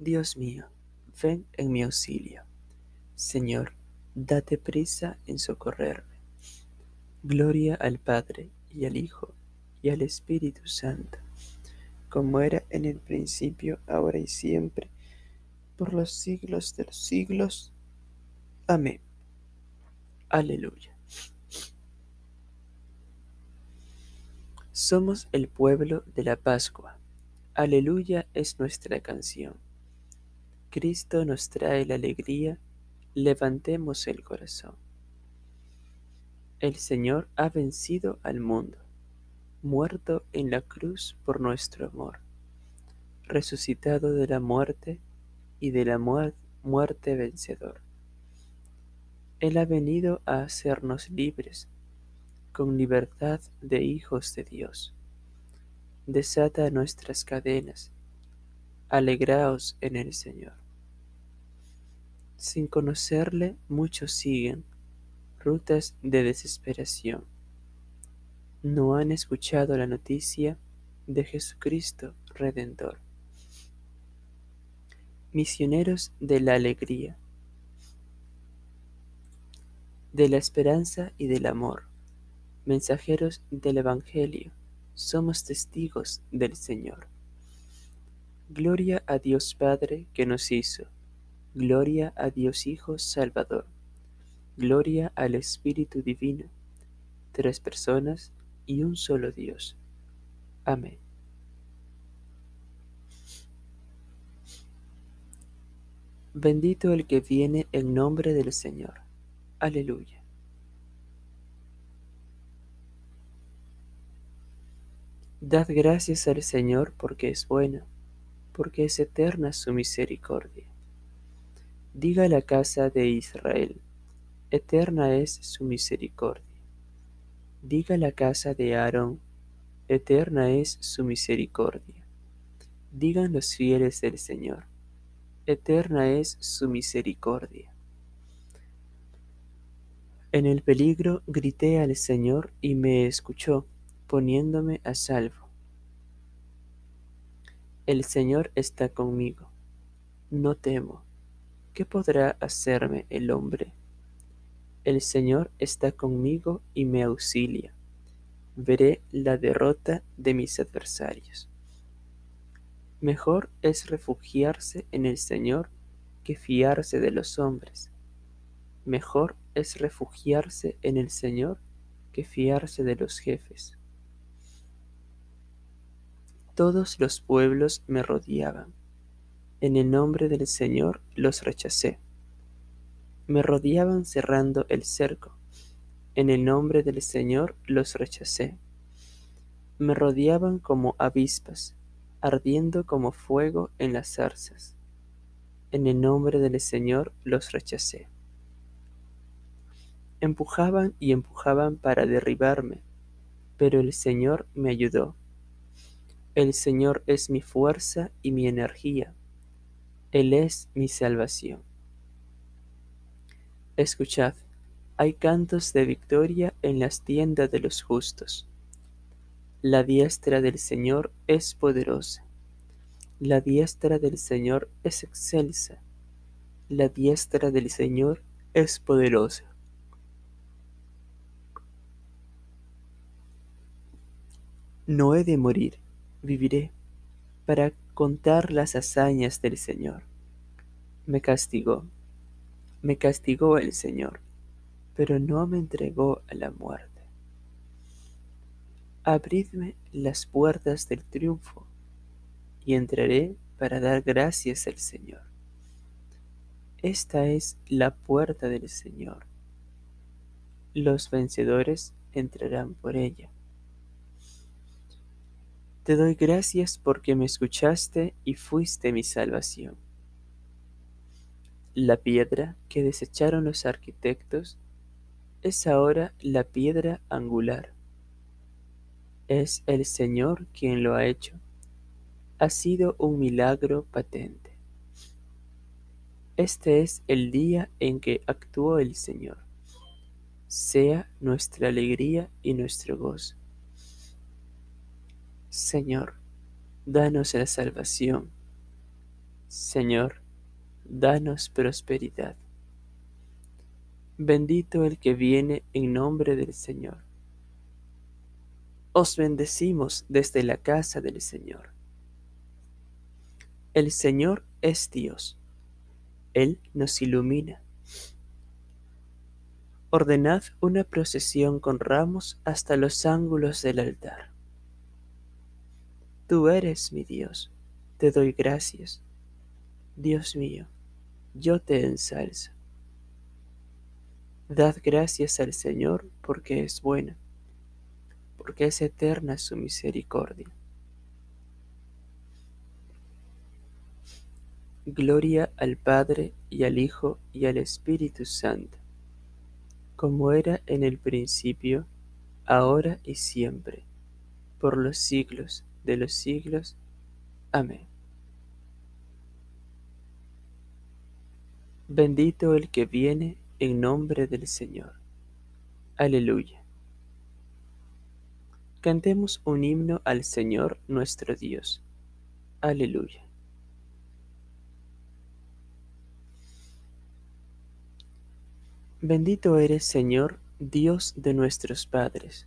Dios mío, ven en mi auxilio. Señor, date prisa en socorrerme. Gloria al Padre y al Hijo y al Espíritu Santo, como era en el principio, ahora y siempre, por los siglos de los siglos. Amén. Aleluya. Somos el pueblo de la Pascua. Aleluya es nuestra canción. Cristo nos trae la alegría, levantemos el corazón. El Señor ha vencido al mundo, muerto en la cruz por nuestro amor, resucitado de la muerte y de la muerte vencedor. Él ha venido a hacernos libres, con libertad de hijos de Dios. Desata nuestras cadenas, alegraos en el Señor. Sin conocerle, muchos siguen rutas de desesperación. No han escuchado la noticia de Jesucristo Redentor. Misioneros de la alegría, de la esperanza y del amor, mensajeros del Evangelio, somos testigos del Señor. Gloria a Dios Padre que nos hizo, gloria a Dios Hijo Salvador Gloria al Espíritu Divino, tres personas y un solo Dios. Amén. Bendito el que viene en nombre del Señor. Aleluya. Dad gracias al Señor porque es bueno, porque es eterna su misericordia. Diga la casa de Israel eterna es su misericordia. Diga la casa de Aarón, eterna es su misericordia. Digan los fieles del Señor, eterna es su misericordia. En el peligro grité al Señor y me escuchó, poniéndome a salvo. El Señor está conmigo. No temo. ¿Qué podrá hacerme el hombre? El Señor está conmigo y me auxilia. Veré la derrota de mis adversarios. Mejor es refugiarse en el Señor que fiarse de los hombres. Mejor es refugiarse en el Señor que fiarse de los jefes. Todos los pueblos me rodeaban. En el nombre del Señor los rechacé me rodeaban cerrando el cerco. En el nombre del Señor los rechacé. Me rodeaban como avispas, ardiendo como fuego en las zarzas. En el nombre del Señor los rechacé. Empujaban y empujaban para derribarme, pero el Señor me ayudó. El Señor es mi fuerza y mi energía. Él es mi salvación. Escuchad, hay cantos de victoria en las tiendas de los justos. La diestra del Señor es poderosa. La diestra del Señor es excelsa. La diestra del Señor es poderosa. No he de morir, viviré, para contar las hazañas del Señor. Me castigó me castigó el Señor, pero no me entregó a la muerte. Abridme las puertas del triunfo, y entraré para dar gracias al Señor. Esta es la puerta del Señor. Los vencedores entrarán por ella. Te doy gracias porque me escuchaste y fuiste mi salvación. La piedra que desecharon los arquitectos es ahora la piedra angular. Es el Señor quien lo ha hecho. Ha sido un milagro patente. Este es el día en que actuó el Señor. Sea nuestra alegría y nuestro gozo. Señor, danos la salvación Señor, danos prosperidad. Bendito el que viene en nombre del Señor. Os bendecimos desde la casa del Señor. El Señor es Dios. Él nos ilumina. Ordenad una procesión con ramos hasta los ángulos del altar. Tú eres mi Dios, te doy gracias. Dios mío, yo te ensalzo. Dad gracias al Señor porque es bueno, porque es eterna su misericordia. Gloria al Padre y al Hijo y al Espíritu Santo, como era en el principio, ahora y siempre, por los siglos de los siglos. Amén. Bendito el que viene en nombre del Señor. Aleluya. Cantemos un himno al Señor nuestro Dios. Aleluya. Bendito eres, Señor, Dios de nuestros padres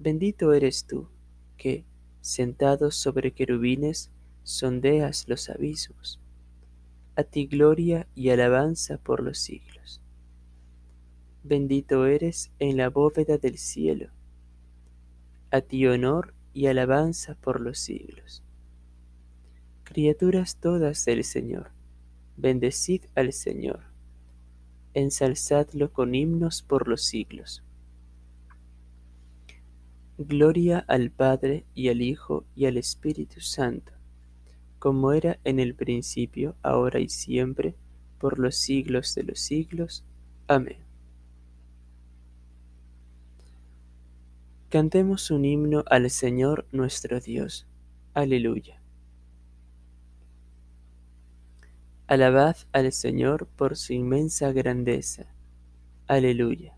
Bendito eres tú, que, sentado sobre querubines, sondeas los abismos. A ti gloria y alabanza por los siglos. Bendito eres en la bóveda del cielo. A ti honor y alabanza por los siglos. Criaturas todas del Señor, bendecid al Señor. Ensalzadlo con himnos por los siglos. Gloria al Padre y al Hijo y al Espíritu Santo, como era en el principio, ahora y siempre, por los siglos de los siglos. Amén. Cantemos un himno al Señor nuestro Dios. Aleluya. Alabad al Señor por su inmensa grandeza. Aleluya.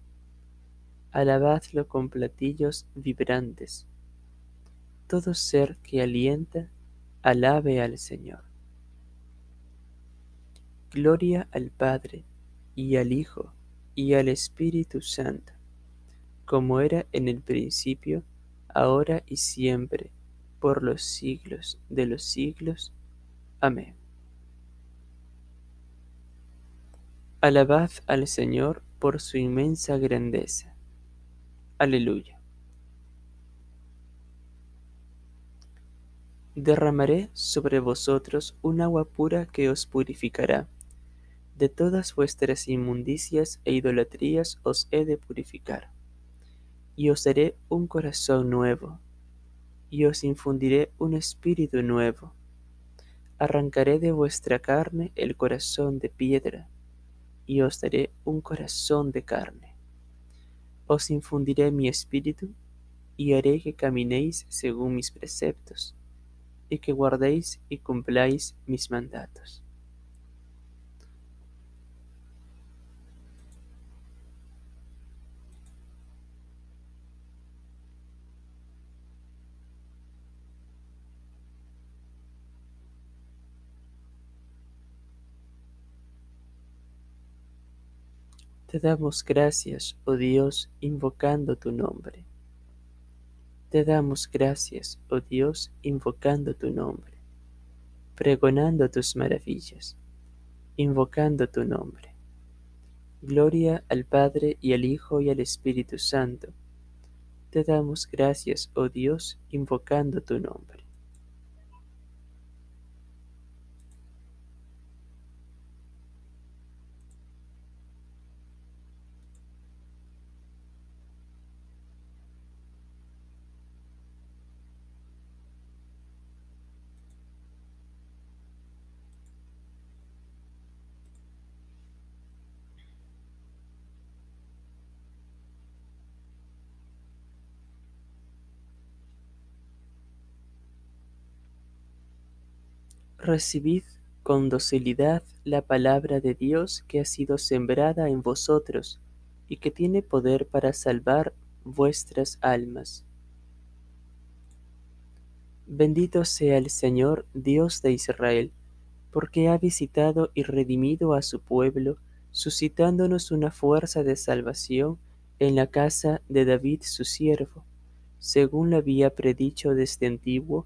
alabadlo con platillos vibrantes. Todo ser que alienta, alabe al Señor. Gloria al Padre, y al Hijo, y al Espíritu Santo, como era en el principio, ahora y siempre, por los siglos de los siglos. Amén. Alabad al Señor por su inmensa grandeza Aleluya. Derramaré sobre vosotros un agua pura que os purificará. De todas vuestras inmundicias e idolatrías os he de purificar. Y os daré un corazón nuevo, y os infundiré un espíritu nuevo. Arrancaré de vuestra carne el corazón de piedra, y os daré un corazón de carne os infundiré mi espíritu y haré que caminéis según mis preceptos y que guardéis y cumpláis mis mandatos. Te damos gracias, oh Dios, invocando tu nombre. Te damos gracias, oh Dios, invocando tu nombre, pregonando tus maravillas, invocando tu nombre. Gloria al Padre y al Hijo y al Espíritu Santo. Te damos gracias, oh Dios, invocando tu nombre. Recibid con docilidad la palabra de Dios que ha sido sembrada en vosotros y que tiene poder para salvar vuestras almas. Bendito sea el Señor Dios de Israel, porque ha visitado y redimido a su pueblo, suscitándonos una fuerza de salvación en la casa de David su siervo, según lo había predicho desde antiguo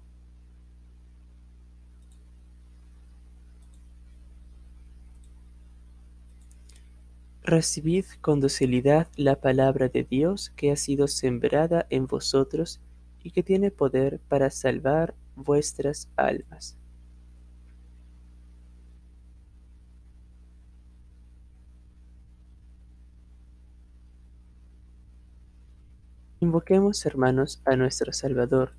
Recibid con docilidad la palabra de Dios que ha sido sembrada en vosotros y que tiene poder para salvar vuestras almas. Invoquemos, hermanos, a nuestro Salvador,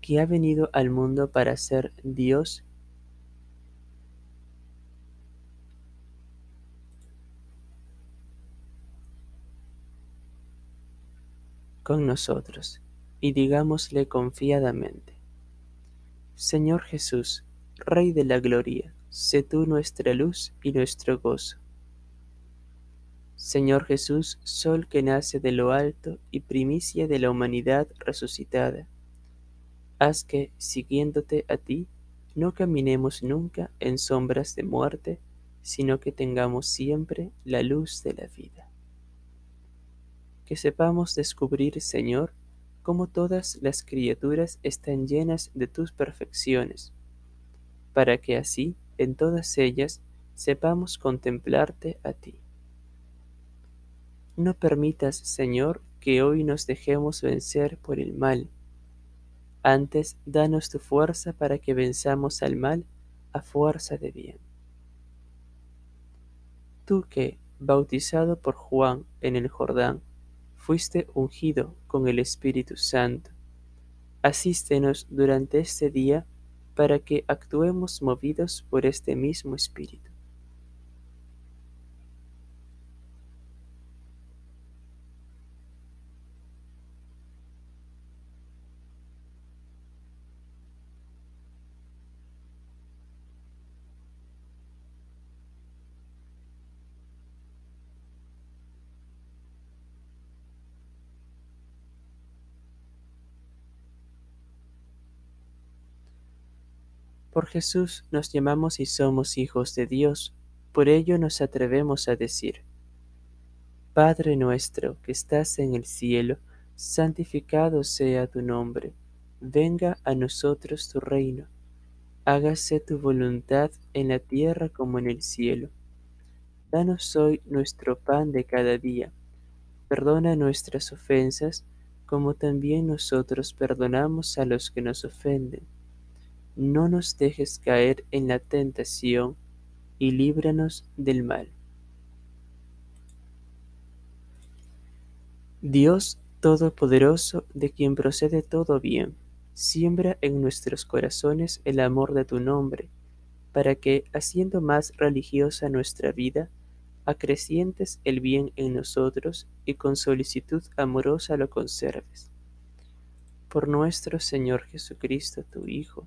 que ha venido al mundo para ser Dios con nosotros, y digámosle confiadamente, Señor Jesús, Rey de la Gloria, sé tú nuestra luz y nuestro gozo. Señor Jesús, Sol que nace de lo alto y primicia de la humanidad resucitada, haz que, siguiéndote a ti, no caminemos nunca en sombras de muerte, sino que tengamos siempre la luz de la vida que sepamos descubrir, Señor, cómo todas las criaturas están llenas de tus perfecciones, para que así, en todas ellas, sepamos contemplarte a ti. No permitas, Señor, que hoy nos dejemos vencer por el mal. Antes, danos tu fuerza para que venzamos al mal a fuerza de bien. Tú que, bautizado por Juan en el Jordán, fuiste ungido con el Espíritu Santo. Asístenos durante este día para que actuemos movidos por este mismo Espíritu. Por Jesús nos llamamos y somos hijos de Dios, por ello nos atrevemos a decir, Padre nuestro que estás en el cielo, santificado sea tu nombre. Venga a nosotros tu reino. Hágase tu voluntad en la tierra como en el cielo. Danos hoy nuestro pan de cada día. Perdona nuestras ofensas, como también nosotros perdonamos a los que nos ofenden. No nos dejes caer en la tentación, y líbranos del mal. Dios Todopoderoso, de quien procede todo bien, siembra en nuestros corazones el amor de tu nombre, para que, haciendo más religiosa nuestra vida, acrecientes el bien en nosotros y con solicitud amorosa lo conserves. Por nuestro Señor Jesucristo, tu Hijo,